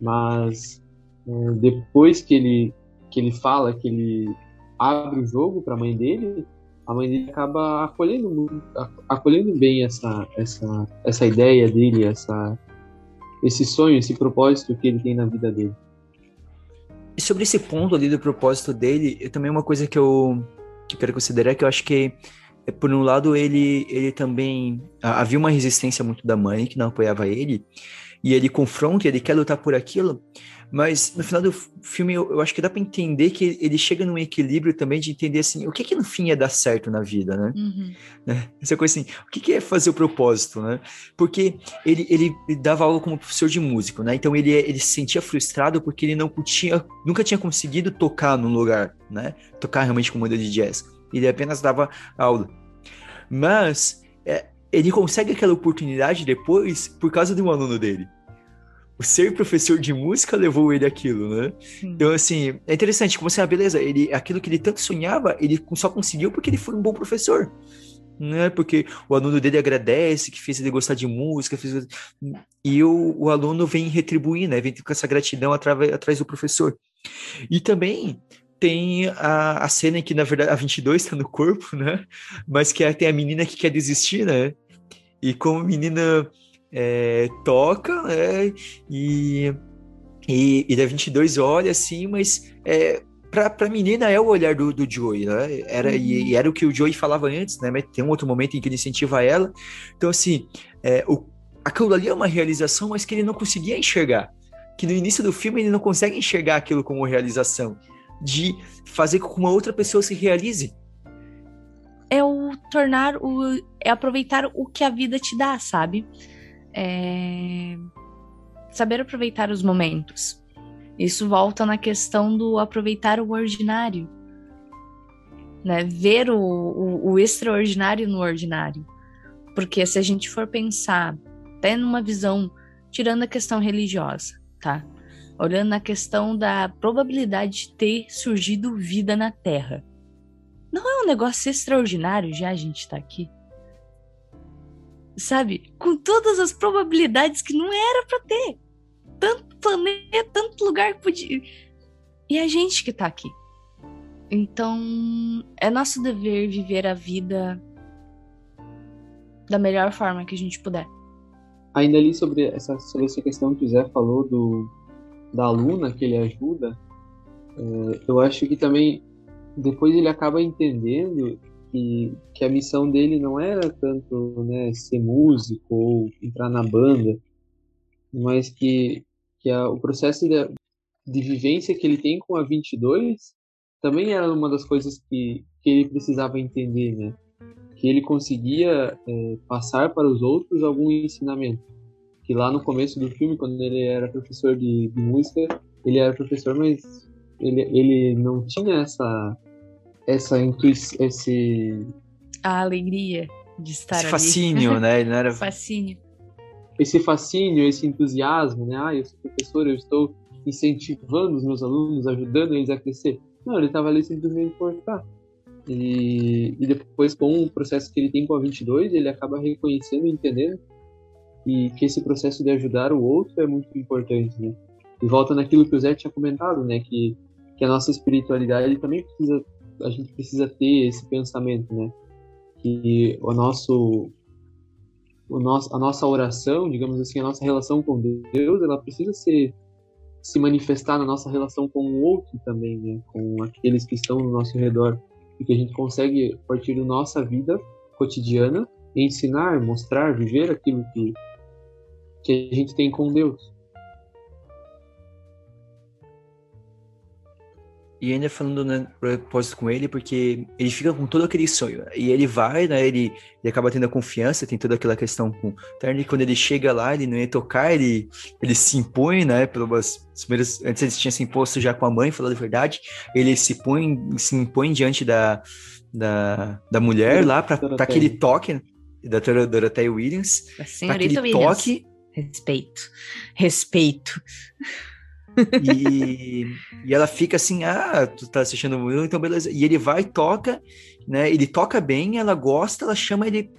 Mas é, depois que ele, que ele fala, que ele abre o jogo para a mãe dele, a mãe dele acaba acolhendo, acolhendo bem essa, essa, essa ideia dele, essa, esse sonho, esse propósito que ele tem na vida dele. E sobre esse ponto ali do propósito dele, eu, também uma coisa que eu, que eu quero considerar é que eu acho que, é, por um lado, ele, ele também. Havia uma resistência muito da mãe que não apoiava ele, e ele confronta, ele quer lutar por aquilo, mas no final do filme, eu, eu acho que dá para entender que ele chega num equilíbrio também de entender assim, o que que no fim ia dar certo na vida, né? Uhum. né? Essa coisa assim, o que que é fazer o propósito, né? Porque ele, ele, dava aula como professor de músico, né? Então ele, ele se sentia frustrado porque ele não tinha, nunca tinha conseguido tocar num lugar, né? Tocar realmente com modelo de jazz. Ele apenas dava aula. Mas é, ele consegue aquela oportunidade depois por causa de um aluno dele o ser professor de música levou ele aquilo, né? Sim. Então, assim, é interessante, como assim, ah, beleza, ele, aquilo que ele tanto sonhava, ele só conseguiu porque ele foi um bom professor, né? Porque o aluno dele agradece, que fez ele gostar de música, fez... e o, o aluno vem retribuir, né? Vem com essa gratidão atrás, atrás do professor. E também tem a, a cena em que, na verdade, a 22 está no corpo, né? Mas que é, tem a menina que quer desistir, né? E como a menina é, toca, né? E, e, e da 22 olha assim, mas é, pra, pra menina é o olhar do, do Joey, né? Era, uhum. e, e, era o que o Joey falava antes, né? Mas tem um outro momento em que ele incentiva ela. Então, assim, é, o, aquilo ali é uma realização, mas que ele não conseguia enxergar. Que no início do filme ele não consegue enxergar aquilo como realização. De fazer com que uma outra pessoa se realize. É o tornar o. É aproveitar o que a vida te dá, sabe? É... saber aproveitar os momentos. Isso volta na questão do aproveitar o ordinário, né? Ver o, o, o extraordinário no ordinário. Porque se a gente for pensar, até numa visão, tirando a questão religiosa, tá? Olhando na questão da probabilidade de ter surgido vida na Terra. Não é um negócio extraordinário já a gente tá aqui? Sabe? Com todas as probabilidades que não era para ter. Tanto planeta, tanto lugar que podia. E a gente que tá aqui. Então, é nosso dever viver a vida da melhor forma que a gente puder. Ainda ali sobre essa, sobre essa questão que o Zé falou do, da aluna que ele ajuda, é, eu acho que também depois ele acaba entendendo que, que a missão dele não era tanto né, ser músico ou entrar na banda, mas que, que a, o processo de, de vivência que ele tem com a 22 também era uma das coisas que, que ele precisava entender, né? Que ele conseguia é, passar para os outros algum ensinamento. Que lá no começo do filme, quando ele era professor de, de música, ele era professor, mas ele, ele não tinha essa essa intuição, esse a alegria de estar esse ali. fascínio, né? Ele não era fascínio. Esse fascínio, esse entusiasmo, né? Ah, eu sou professor, eu estou incentivando os meus alunos, ajudando eles a crescer. Não, ele estava ali simplesmente por estar. E, e depois, com o processo que ele tem com a 22, ele acaba reconhecendo e entendendo e que esse processo de ajudar o outro é muito importante, né? E volta naquilo que o Zé tinha comentado, né? Que, que a nossa espiritualidade também precisa, a gente precisa ter esse pensamento, né? Que o nosso, o nosso, a nossa oração, digamos assim, a nossa relação com Deus, ela precisa ser se manifestar na nossa relação com o outro também, né? Com aqueles que estão no nosso redor e que a gente consegue a partir da nossa vida cotidiana ensinar, mostrar, viver aquilo que que a gente tem com Deus. E ainda falando né, propósito com ele, porque ele fica com todo aquele sonho. E ele vai, né? Ele, ele acaba tendo a confiança, tem toda aquela questão com o Turner. Quando ele chega lá, ele não ia tocar, ele, ele se impõe, né? Pelas primeiras, antes ele tinha se imposto já com a mãe, falando a verdade. Ele se põe, se impõe diante da, da, da mulher lá para que ele toque, da Dorothea Williams. Que ele Williams. toque. Respeito. Respeito. E, e ela fica assim, ah, tu tá assistindo o então beleza. E ele vai, toca, né? Ele toca bem, ela gosta, ela chama ele.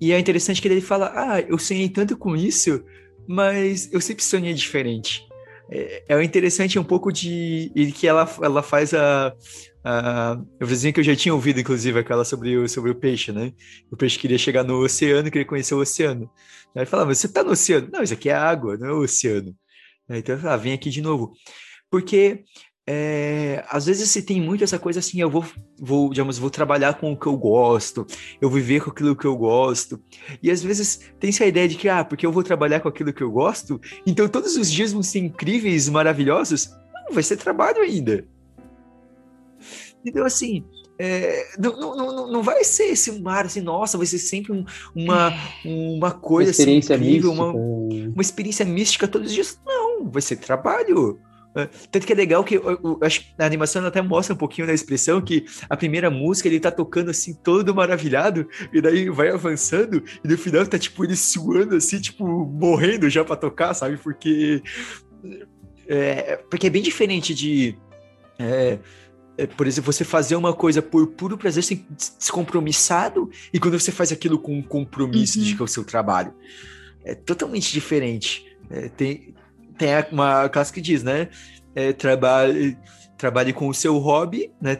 E é interessante que ele fala, ah, eu sonhei tanto com isso, mas eu sempre sonhei diferente. É, é interessante um pouco de que ela, ela faz a, a eu vou que eu já tinha ouvido, inclusive, aquela sobre o, sobre o peixe, né? O peixe queria chegar no oceano, queria conhecer o oceano. Aí falava, você tá no oceano? Não, isso aqui é água, não é o oceano. Então, ah, vem aqui de novo. Porque é, às vezes se tem muito essa coisa assim, eu vou, vou, digamos, vou trabalhar com o que eu gosto, eu vou viver com aquilo que eu gosto. E às vezes tem essa ideia de que, ah, porque eu vou trabalhar com aquilo que eu gosto, então todos os dias vão ser incríveis, maravilhosos. Não, vai ser trabalho ainda. Então, assim, é, não, não, não vai ser esse mar assim, nossa, vai ser sempre um, uma, uma coisa uma assim, experiência assim, incrível, mística. Uma, uma experiência mística todos os dias. Não, vai ser trabalho. Tanto que é legal que eu, eu, acho a animação até mostra um pouquinho da expressão que a primeira música ele tá tocando assim, todo maravilhado, e daí vai avançando, e no final tá tipo ele suando assim, tipo, morrendo já para tocar, sabe? Porque. É, porque é bem diferente de. É, é, por exemplo, você fazer uma coisa por puro prazer, sem descompromissado, e quando você faz aquilo com um compromisso uhum. de que é o seu trabalho. É totalmente diferente. É, tem, tem uma classe que diz, né? É, trabalhe, trabalhe com o seu hobby, né?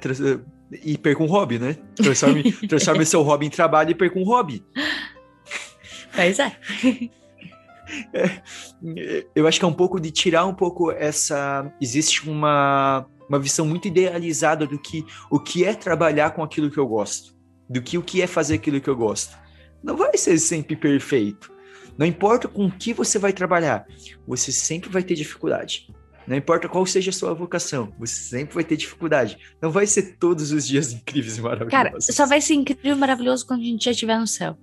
E perca um hobby, né? Transforme, transforme seu hobby em trabalho e perca um hobby. Pois é. é. Eu acho que é um pouco de tirar um pouco essa. Existe uma uma visão muito idealizada do que o que é trabalhar com aquilo que eu gosto, do que o que é fazer aquilo que eu gosto. Não vai ser sempre perfeito. Não importa com o que você vai trabalhar, você sempre vai ter dificuldade. Não importa qual seja a sua vocação, você sempre vai ter dificuldade. Não vai ser todos os dias incríveis e maravilhosos. Cara, só vai ser incrível e maravilhoso quando a gente já estiver no céu.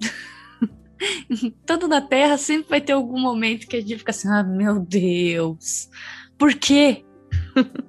Tudo na Terra sempre vai ter algum momento que a gente fica assim, ah, meu Deus, por quê?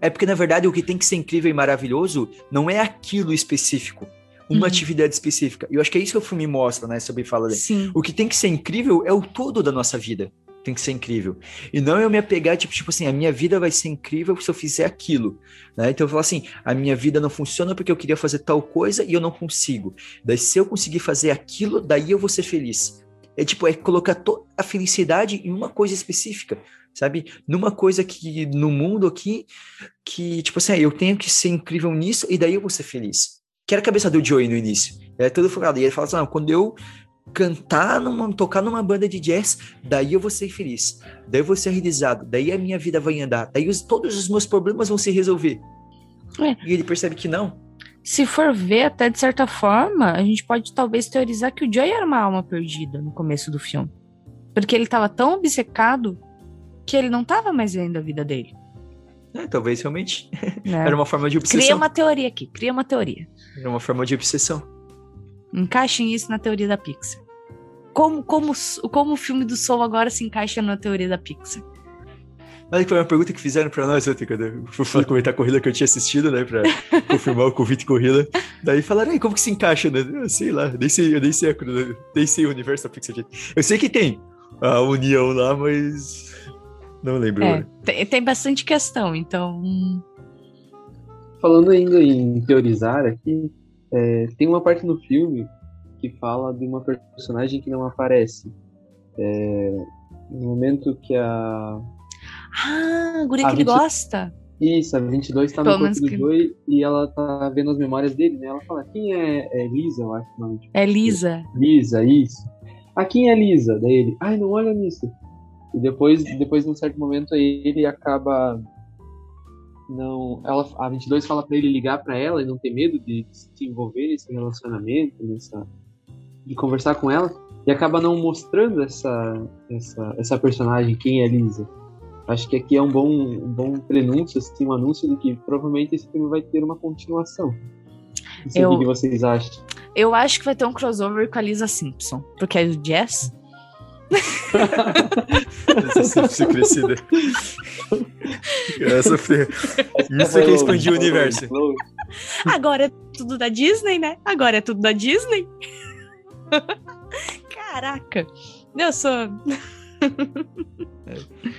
É porque, na verdade, o que tem que ser incrível e maravilhoso não é aquilo específico, uma uhum. atividade específica. E eu acho que é isso que o filme mostra, né, sobre fala dele. Sim. O que tem que ser incrível é o todo da nossa vida. Tem que ser incrível. E não eu me apegar, tipo, tipo assim, a minha vida vai ser incrível se eu fizer aquilo. Né? Então eu falo assim, a minha vida não funciona porque eu queria fazer tal coisa e eu não consigo. Daí, se eu conseguir fazer aquilo, daí eu vou ser feliz. É tipo, é colocar a felicidade em uma coisa específica, sabe? Numa coisa que no mundo aqui, que, tipo assim, eu tenho que ser incrível nisso e daí eu vou ser feliz. Que era a cabeça do Joey no início. É tudo focado. E ele fala assim: não, quando eu cantar, numa, tocar numa banda de jazz, daí eu vou ser feliz. Daí eu vou ser realizado. Daí a minha vida vai andar. Daí os, todos os meus problemas vão se resolver. É. E ele percebe que não se for ver, até de certa forma, a gente pode talvez teorizar que o Joey era uma alma perdida no começo do filme. Porque ele estava tão obcecado que ele não estava mais vendo a vida dele. É, talvez realmente. É. Era uma forma de obsessão. Cria uma teoria aqui, cria uma teoria. Era uma forma de obsessão. Encaixem isso na teoria da Pixar. Como, como, como o filme do Soul agora se encaixa na teoria da Pixar? Que foi uma pergunta que fizeram pra nós ontem, quando eu fui comentar a corrida que eu tinha assistido, né? Pra confirmar o convite corrida. Daí falaram, aí, como que se encaixa, né? Eu sei lá, nem sei, eu nem sei, nem sei o universo da Pixar. Eu sei que tem a união lá, mas não lembro. É, tem, tem bastante questão, então. Falando ainda em teorizar aqui, é, tem uma parte no filme que fala de uma personagem que não aparece. É, no momento que a ah, a guria que 20... ele gosta. Isso, a 22 tá no corpo do que... Joey e ela tá vendo as memórias dele, né? Ela fala, quem é, é Lisa, eu acho que nome. É Lisa. Lisa, isso. Ah, quem é Lisa? Daí ele, ai, não olha nisso. E depois, depois de um certo momento, ele acaba não ela a 22 fala para ele ligar para ela e não ter medo de se envolver nesse relacionamento nessa de conversar com ela e acaba não mostrando essa essa essa personagem quem é Lisa acho que aqui é um bom, um bom prenúncio, assim, um anúncio de que provavelmente esse filme vai ter uma continuação. Não sei eu, o que vocês acham. Eu acho que vai ter um crossover com a Lisa Simpson, porque é do Jazz. Essa crescida. Essa foi... Isso é que expandiu o universo. Agora é tudo da Disney, né? Agora é tudo da Disney. Caraca. Eu sou.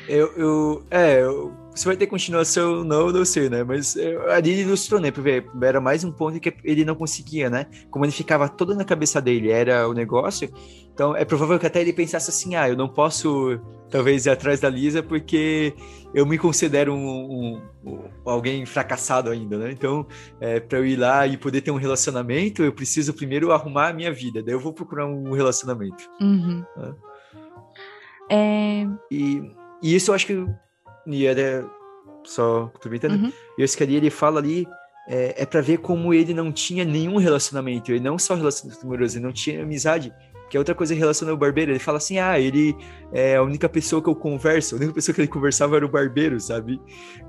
eu, eu, é, eu, se vai ter continuação não, não sei, né? Mas eu, ali ilustrou, né? Porque era mais um ponto que ele não conseguia, né? Como ele ficava todo na cabeça dele, era o negócio. Então é provável que até ele pensasse assim: ah, eu não posso talvez ir atrás da Lisa porque eu me considero um, um, um alguém fracassado ainda, né? Então, é, para eu ir lá e poder ter um relacionamento, eu preciso primeiro arrumar a minha vida. Daí eu vou procurar um relacionamento. Uhum. Né? É... E, e, isso eu acho que. E era só complementando. Uhum. E esse cara ele fala ali. É, é para ver como ele não tinha nenhum relacionamento. Ele não só relacionamento amoroso, ele não tinha amizade. Que é outra coisa relacionada ao barbeiro. Ele fala assim: ah, ele é a única pessoa que eu converso, a única pessoa que ele conversava era o barbeiro, sabe?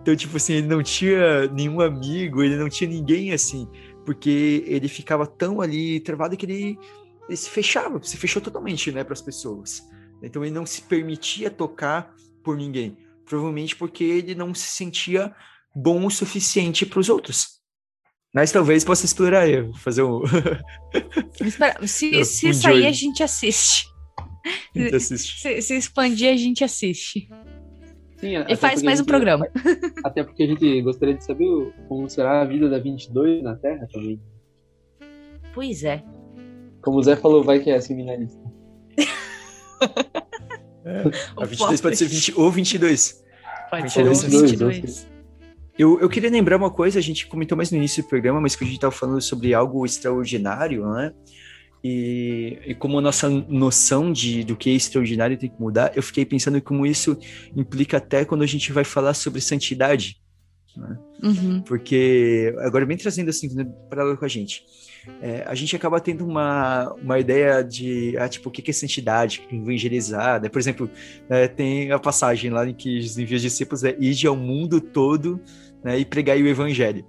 Então, tipo assim, ele não tinha nenhum amigo, ele não tinha ninguém assim, porque ele ficava tão ali travado que ele, ele se fechava, se fechou totalmente, né, para as pessoas. Então ele não se permitia tocar por ninguém. Provavelmente porque ele não se sentia bom o suficiente para os outros. Mas talvez possa explorar eu, fazer um. se se um sair, a gente assiste. A gente assiste. Se, se expandir, a gente assiste. Sim, e faz mais um programa. Até porque a gente gostaria de saber como será a vida da 22 na Terra também. Pois é. Como o Zé falou, vai que é seminarista. É, a 22 pode ser 20 ou 22. Pode 22, ser 22. 22. Eu, eu queria lembrar uma coisa, a gente comentou mais no início do programa, mas que a gente estava falando sobre algo extraordinário, né? E, e, como a nossa noção de, do que é extraordinário tem que mudar, eu fiquei pensando como isso implica até quando a gente vai falar sobre santidade. Né? Uhum. Porque, agora bem trazendo assim, para com a gente, é, a gente acaba tendo uma, uma ideia de, ah, tipo, o que é santidade, é evangelizar, né? Por exemplo, é, tem a passagem lá em que os envios discípulos é ide ao mundo todo né, e pregar o evangelho.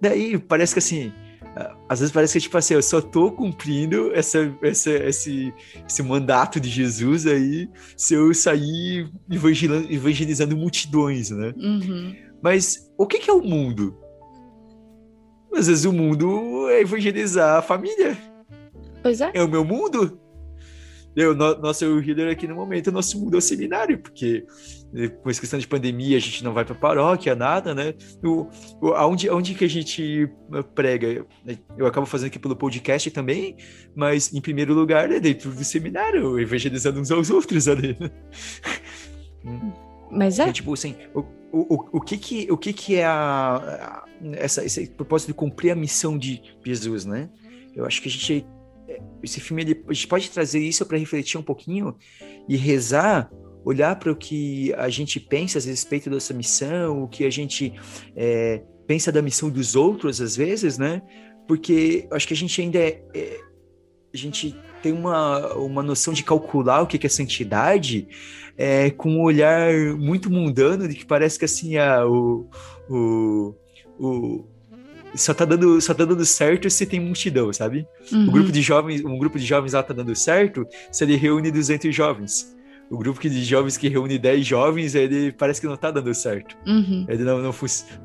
Daí parece que assim, às vezes parece que, tipo assim, eu só tô cumprindo essa, essa, esse, esse mandato de Jesus aí se eu sair evangelizando, evangelizando multidões, né? Uhum. Mas o que, que é o mundo? Às vezes o mundo é evangelizar a família. Pois é. É o meu mundo. Eu, no, nosso healer aqui no momento, nosso mundo é o seminário, porque com essa questão de pandemia a gente não vai para paróquia, nada, né? O, o, aonde, aonde que a gente eh, prega? Eu acabo fazendo aqui pelo podcast também, mas em primeiro lugar é dentro do seminário, evangelizando uns aos outros ali. Né? Mas é. É, tipo assim, o, o, o, que que, o que que é a, a- essa, esse propósito de cumprir a missão de Jesus, né? Eu acho que a gente, é, esse filme, ele, a gente pode trazer isso para refletir um pouquinho e rezar, olhar para o que a gente pensa a respeito dessa missão, o que a gente é, pensa da missão dos outros, às vezes, né? Porque acho que a gente ainda é, é- a gente tem uma, uma noção de calcular o que é santidade é, com um olhar muito mundano de que parece que assim ah, o, o, o só tá dando só tá dando certo se tem multidão, sabe? Uhum. O grupo de jovens, um grupo de jovens lá tá dando certo se ele reúne 200 jovens. O grupo que- de jovens que reúne 10 jovens, ele parece que não tá dando certo. Uhum. Ele não, não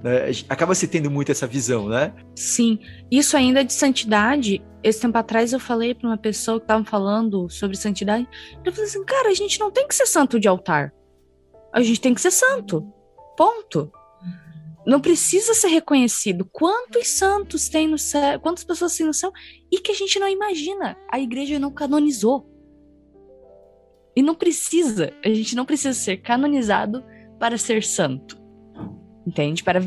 né? acaba se tendo muito essa visão, né? Sim, isso ainda de santidade. Esse tempo atrás eu falei pra uma pessoa que tava falando sobre santidade. Eu falei assim, cara, a gente não tem que ser santo de altar. A gente tem que ser santo. Ponto. Não precisa ser reconhecido. Quantos santos tem no céu? Quantas pessoas tem no céu? E que a gente não imagina. A igreja não canonizou. E não precisa. A gente não precisa ser canonizado para ser santo. Entende? Para,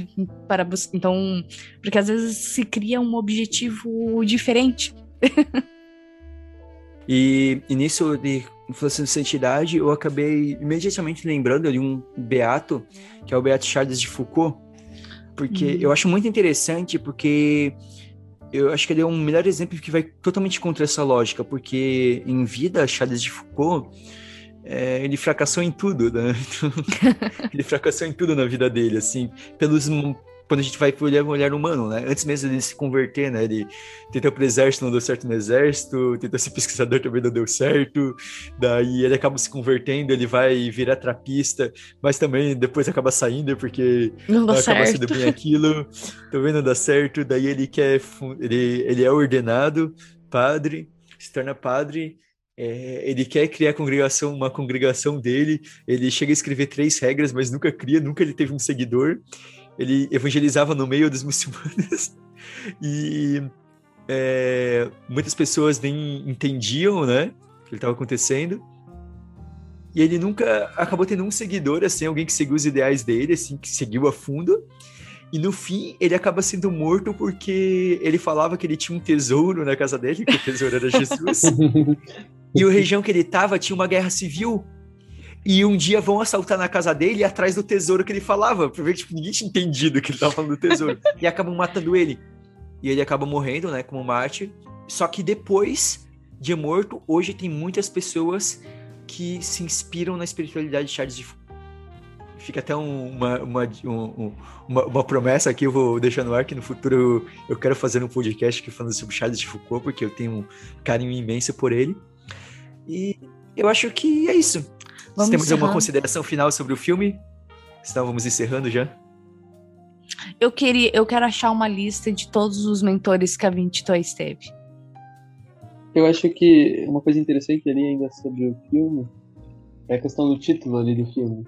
para Então, porque às vezes se cria um objetivo diferente. E, e nisso de influência de santidade, eu acabei imediatamente lembrando de um beato, que é o Beato Charles de Foucault, porque Uhum. eu acho muito interessante, porque eu acho que ele é um melhor exemplo que vai totalmente contra essa lógica, porque em vida, Charles de Foucault, é, ele fracassou em tudo, né? Então, ele fracassou em tudo na vida dele, assim, pelos quando a gente vai olhar o olhar humano, né? Antes mesmo de se converter, né? Ele tentou pro exército, não deu certo no exército, tentou ser pesquisador, também não deu certo. Daí ele acaba se convertendo, ele vai virar trapista, mas também depois acaba saindo porque Não dá acaba certo. sendo bem aquilo, também não dá certo. Daí ele quer, ele, ele é ordenado padre, se torna padre. é, ele quer criar congregação, uma congregação dele. Ele chega a escrever três regras, mas nunca cria, nunca ele teve um seguidor. Ele evangelizava no meio dos muçulmanos e é, muitas pessoas nem entendiam, né, o que estava acontecendo. E ele nunca acabou tendo um seguidor, assim, alguém que seguiu os ideais dele, assim, que seguiu a fundo. E no fim, ele acaba sendo morto porque ele falava que ele tinha um tesouro na casa dele, que o tesouro era Jesus. e a região que ele estava tinha uma guerra civil. E um dia vão assaltar na casa dele e atrás do tesouro que ele falava. Pra ver que tipo, ninguém tinha entendido que ele tava falando do tesouro. e acabam matando ele. E ele acaba morrendo, né, como mártir. Só que depois de morto, hoje tem muitas pessoas que se inspiram na espiritualidade de Charles de Foucault. Fica até um- uma, uma, um- um- uma, uma promessa aqui, eu vou deixar no ar, que no futuro eu, eu quero fazer um podcast aqui falando sobre Charles de Foucault, porque eu tenho um carinho imenso por ele. E eu acho que é isso. Vamos Você temos alguma consideração final sobre o filme? Senão vamos encerrando já. Eu queria, eu quero achar uma lista de todos os mentores que a 22 teve. Eu acho que uma coisa interessante ali ainda sobre o filme é a questão do título ali do filme.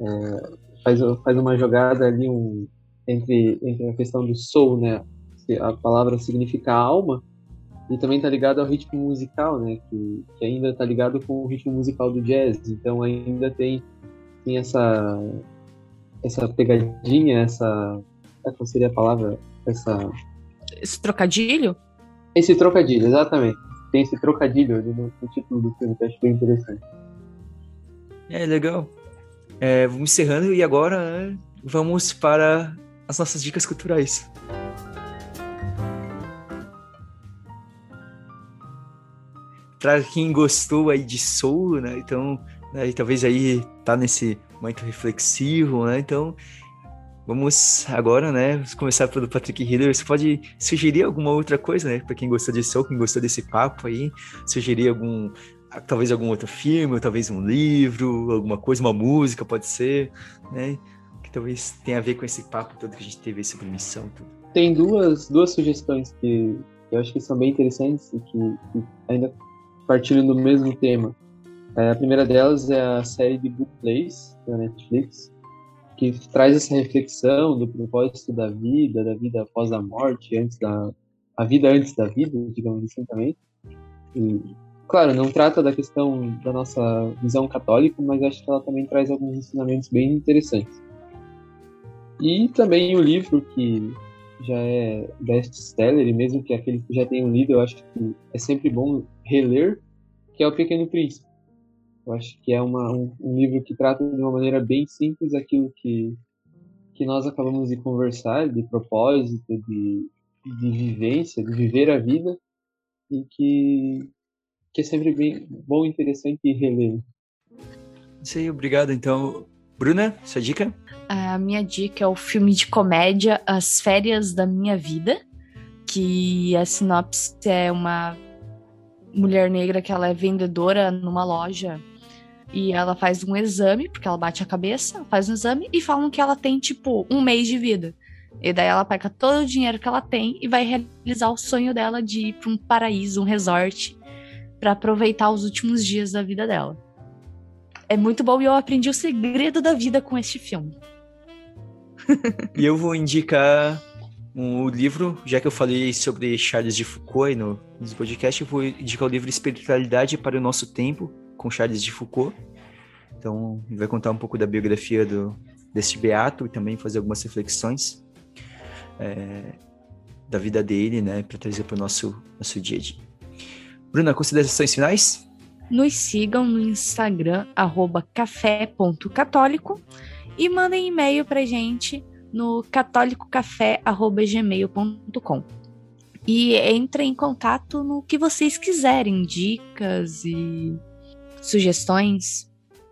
É, faz, faz uma jogada ali um, entre, entre a questão do soul, né? A palavra significa alma, e também tá ligado ao ritmo musical, né? Que, que ainda tá ligado com o ritmo musical do jazz. Então ainda tem, tem essa, essa pegadinha, essa. Qual seria a palavra? Essa, Esse trocadilho? esse trocadilho, exatamente. Tem esse trocadilho ali no, no título do filme que eu acho bem interessante. É, legal. É, vamos encerrando e agora é, vamos para as nossas dicas culturais. Para quem gostou aí de Soul, né? Então, né, talvez aí tá nesse momento reflexivo, né? Então, vamos agora, né, vamos começar pelo Patrick Hiller. Você pode sugerir alguma outra coisa, né, para quem gostou desse ou quem gostou desse papo aí, sugerir algum, talvez algum outro filme, talvez um livro, alguma coisa, uma música, pode ser, né, que talvez tenha a ver com esse papo todo que a gente teve sobre missão, tudo. Tem duas, duas sugestões que eu acho que são bem interessantes e que, que ainda partilham do mesmo tema. É, a primeira delas é a série de Good Place, da Netflix, que traz essa reflexão do propósito da vida, da vida após a morte, antes da a vida antes da vida, digamos assim também. E, claro, não trata da questão da nossa visão católica, mas acho que ela também traz alguns ensinamentos bem interessantes. E também o livro que já é best-seller, e mesmo que aqueles que já tenham lido, eu acho que é sempre bom reler, que é O Pequeno Príncipe. Eu acho que é uma, um, um, livro que trata de uma maneira bem simples aquilo que, que nós acabamos de conversar, de propósito, de, de vivência, de viver a vida, e que, que é sempre bem bom, interessante reler. Isso aí, obrigado. Então, Bruna, sua dica? A minha dica é o filme de comédia As Férias da Minha Vida, que a sinopse é uma mulher negra que ela é vendedora numa loja e ela faz um exame, porque ela bate a cabeça, faz um exame e falam que ela tem, tipo, um mês de vida. E daí ela pega todo o dinheiro que ela tem e vai realizar o sonho dela de ir para um paraíso, um resort, para aproveitar os últimos dias da vida dela. É muito bom e eu aprendi o segredo da vida com este filme. e eu vou indicar um livro, já que eu falei sobre Charles de Foucault no, no podcast, eu vou indicar o livro Espiritualidade para o Nosso Tempo, com Charles de Foucault. Então, vai contar um pouco da biografia do, desse beato e também fazer algumas reflexões é, da vida dele, né, para trazer para o nosso, nosso dia a dia. Bruna, considerações finais? Nos sigam no Instagram, café.católico e mandem e-mail para gente no catolicocafé.gmail.com. E entrem em contato no que vocês quiserem, dicas e sugestões,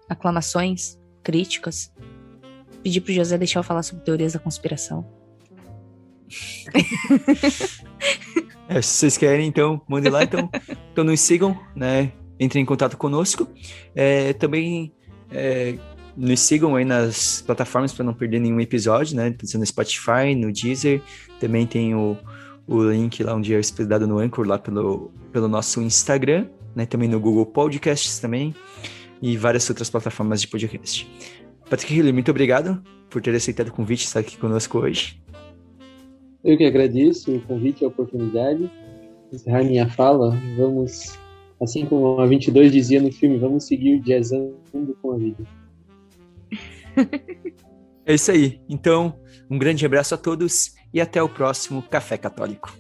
aclamações, críticas. Pedi pro José deixar eu falar sobre teorias da conspiração. é, se vocês querem, então, mandem lá. Então, então nos sigam, né? Entrem em contato conosco. É, também é, nos sigam aí nas plataformas para não perder nenhum episódio, né? No Spotify, no Deezer. Também tem o, o link lá onde é hospedado no Anchor, lá pelo, pelo nosso Instagram né? Também no Google Podcasts também e várias outras plataformas de podcast. Patrick Hiller, muito obrigado por ter aceitado o convite e estar aqui conosco hoje. Eu que agradeço o convite e a oportunidade. Encerrar minha fala, vamos, assim como a 22 dizia no filme, vamos seguir jazzando com a vida. É isso aí. Então, um grande abraço a todos e até o próximo Café Católico.